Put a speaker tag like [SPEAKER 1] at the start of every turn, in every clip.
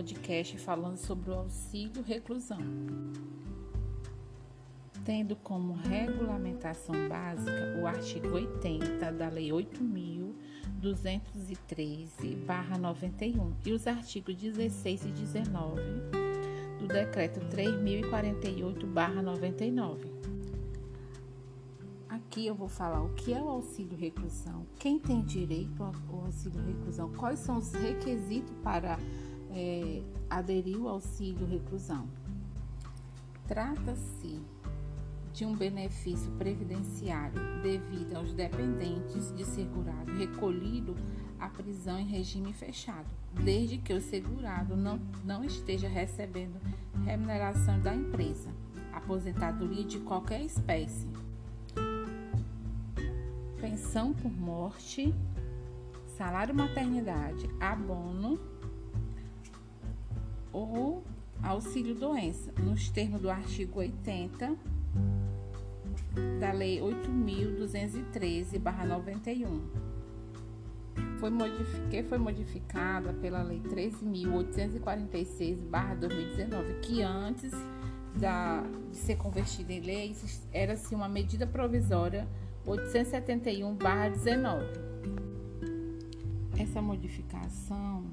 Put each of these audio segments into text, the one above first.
[SPEAKER 1] podcast falando sobre o auxílio reclusão, tendo como regulamentação básica o artigo 80 da Lei 8.213-91 e os artigos 16 e 19 do Decreto 3.048-99 Aqui eu vou falar o que é o auxílio reclusão, quem tem direito ao auxílio reclusão, quais são os requisitos para é, aderir ao auxílio reclusão. Trata-se de um benefício previdenciário devido aos dependentes de segurado recolhido à prisão em regime fechado, desde que o segurado não, não esteja recebendo remuneração da empresa, aposentadoria de qualquer espécie pensão por morte, salário maternidade, abono ou auxílio doença, nos termos do artigo 80 da Lei 8.213/91. Foi que foi modificada pela Lei 13.846/2019, que antes da, de ser convertida em lei era-se uma medida provisória 871-19. Essa modificação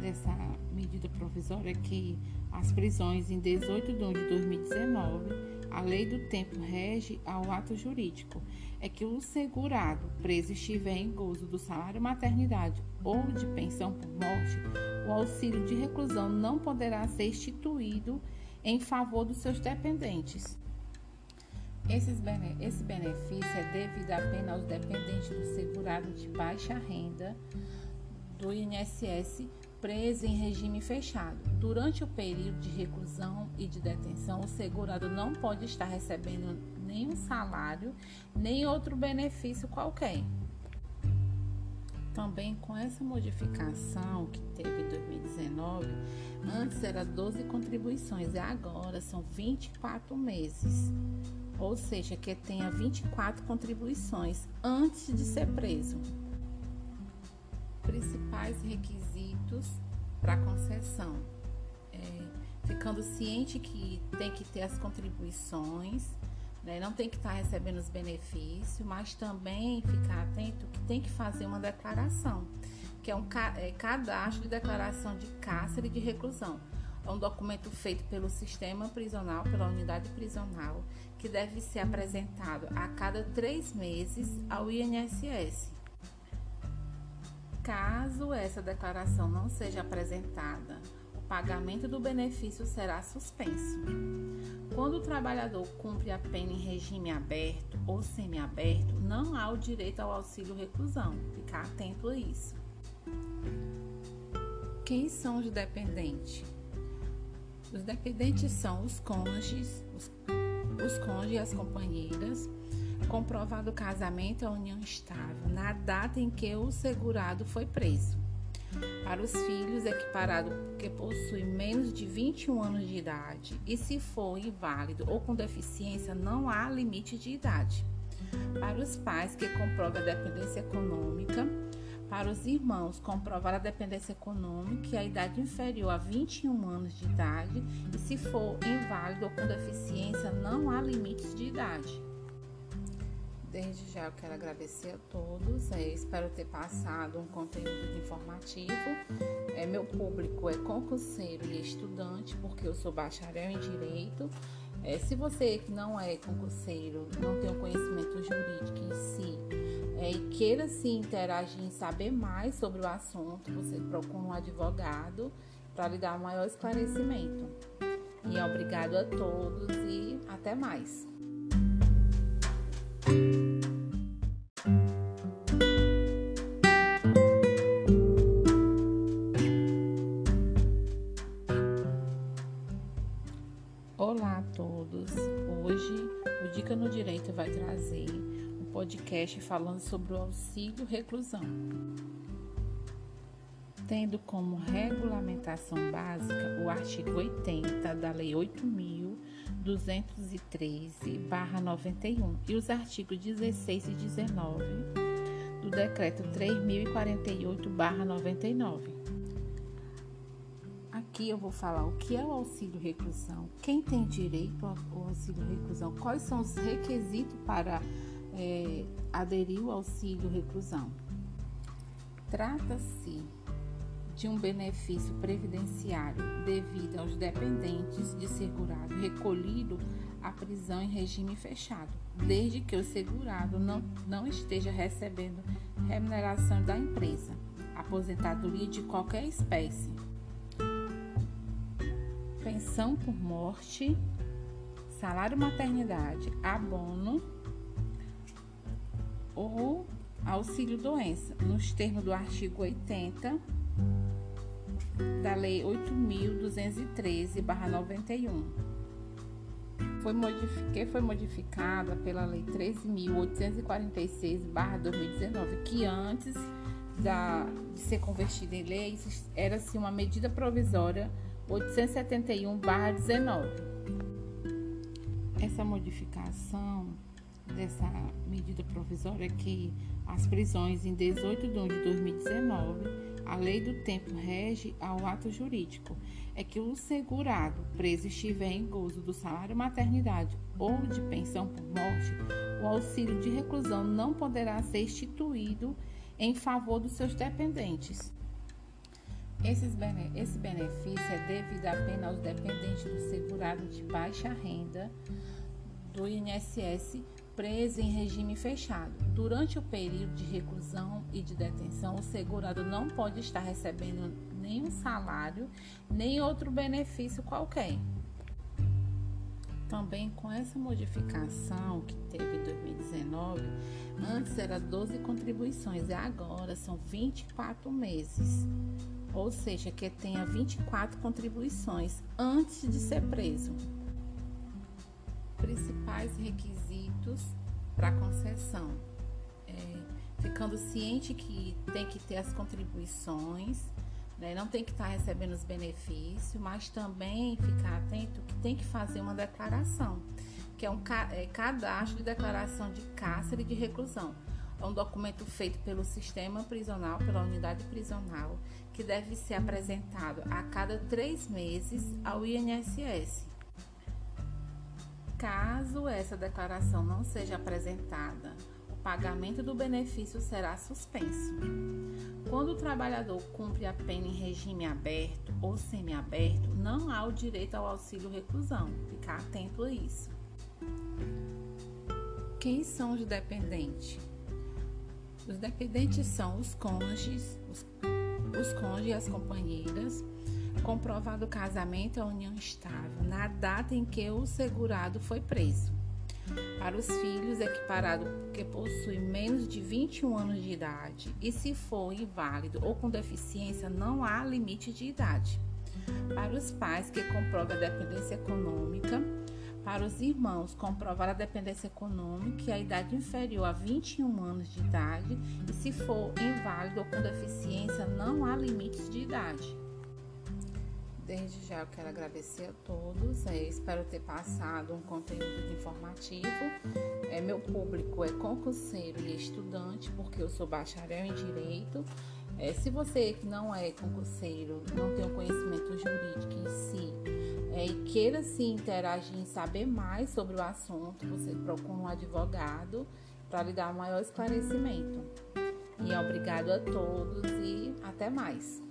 [SPEAKER 1] dessa medida provisória que as prisões em 18 de 1 de 2019, a lei do tempo rege ao ato jurídico, é que o segurado preso estiver em gozo do salário maternidade ou de pensão por morte, o auxílio de reclusão não poderá ser instituído em favor dos seus dependentes. Esse benefício é devido apenas aos dependentes do segurado de baixa renda do INSS preso em regime fechado. Durante o período de reclusão e de detenção, o segurado não pode estar recebendo nenhum salário, nem outro benefício qualquer. Também com essa modificação que teve em 2019, antes era 12 contribuições e agora são 24 meses ou seja, que tenha 24 contribuições antes de ser preso. Principais requisitos para concessão: é, ficando ciente que tem que ter as contribuições, né, não tem que estar tá recebendo os benefícios, mas também ficar atento que tem que fazer uma declaração, que é um é, cadastro de declaração de cárcere de reclusão. É um documento feito pelo sistema prisional, pela unidade prisional, que deve ser apresentado a cada três meses ao INSS. Caso essa declaração não seja apresentada, o pagamento do benefício será suspenso. Quando o trabalhador cumpre a pena em regime aberto ou semiaberto, não há o direito ao auxílio reclusão. Ficar atento a isso. Quem são os dependentes? Os dependentes são os cônjuges, os, os cônjuges e as companheiras, comprovado o casamento a união estável na data em que o segurado foi preso. Para os filhos, equiparado que possui menos de 21 anos de idade e se for inválido ou com deficiência, não há limite de idade. Para os pais que comprovam a dependência econômica, para os irmãos, comprovar a dependência econômica e a idade inferior a 21 anos de idade, e se for inválido ou com deficiência, não há limites de idade. Desde já eu quero agradecer a todos, é, espero ter passado um conteúdo informativo. É, meu público é concurseiro e estudante, porque eu sou bacharel em Direito. É, se você que não é concurseiro, não tem o conhecimento jurídico em si, é, e queira se interagir em saber mais sobre o assunto, você procura um advogado para lhe dar maior esclarecimento. E obrigado a todos e até mais. Podcast falando sobre o auxílio reclusão, tendo como regulamentação básica o artigo 80 da Lei 8.213-91 e os artigos 16 e 19 do Decreto 3.048-99. Aqui eu vou falar o que é o auxílio reclusão, quem tem direito ao auxílio reclusão, quais são os requisitos para é, aderir ao auxílio reclusão. Trata-se de um benefício previdenciário devido aos dependentes de segurado recolhido à prisão em regime fechado, desde que o segurado não, não esteja recebendo remuneração da empresa, aposentadoria de qualquer espécie, pensão por morte, salário maternidade, abono ou auxílio doença, nos termos do artigo 80 da Lei 8.213/91. Foi que foi modificada pela Lei 13.846/2019, que antes da, de ser convertida em lei era-se uma medida provisória 871/19. Essa modificação dessa medida provisória que as prisões em 18 de 1 de 2019, a lei do tempo rege ao ato jurídico, é que o segurado preso estiver em gozo do salário maternidade ou de pensão por morte, o auxílio de reclusão não poderá ser instituído em favor dos seus dependentes. Esse benefício é devido apenas aos dependentes do segurado de baixa renda do INSS preso em regime fechado. Durante o período de reclusão e de detenção, o segurado não pode estar recebendo nenhum salário, nem outro benefício qualquer. Também com essa modificação que teve em 2019, antes era 12 contribuições e agora são 24 meses. Ou seja, que tenha 24 contribuições antes de ser preso. Principais requisitos para concessão. É, ficando ciente que tem que ter as contribuições, né? não tem que estar tá recebendo os benefícios, mas também ficar atento que tem que fazer uma declaração, que é um é, cadastro de declaração de cárcere e de reclusão. É um documento feito pelo sistema prisional, pela unidade prisional, que deve ser apresentado a cada três meses ao INSS. Caso essa declaração não seja apresentada, o pagamento do benefício será suspenso. Quando o trabalhador cumpre a pena em regime aberto ou semiaberto, não há o direito ao auxílio reclusão. Ficar atento a isso. Quem são os dependentes? Os dependentes são os cônjuges, os, os cônjuges e as companheiras comprovado o casamento, a união estável, na data em que o segurado foi preso. Para os filhos, equiparado que possui menos de 21 anos de idade e se for inválido ou com deficiência, não há limite de idade. Para os pais que comprovam a dependência econômica, para os irmãos comprovar a dependência econômica e a idade inferior a 21 anos de idade e se for inválido ou com deficiência, não há limites de idade. Desde já eu quero agradecer a todos. É, espero ter passado um conteúdo informativo. É, meu público é concurseiro e estudante, porque eu sou bacharel em Direito. É, se você que não é concurseiro, não tem o conhecimento jurídico em si é, e queira se interagir e saber mais sobre o assunto, você procura um advogado para lhe dar maior esclarecimento. E obrigado a todos e até mais.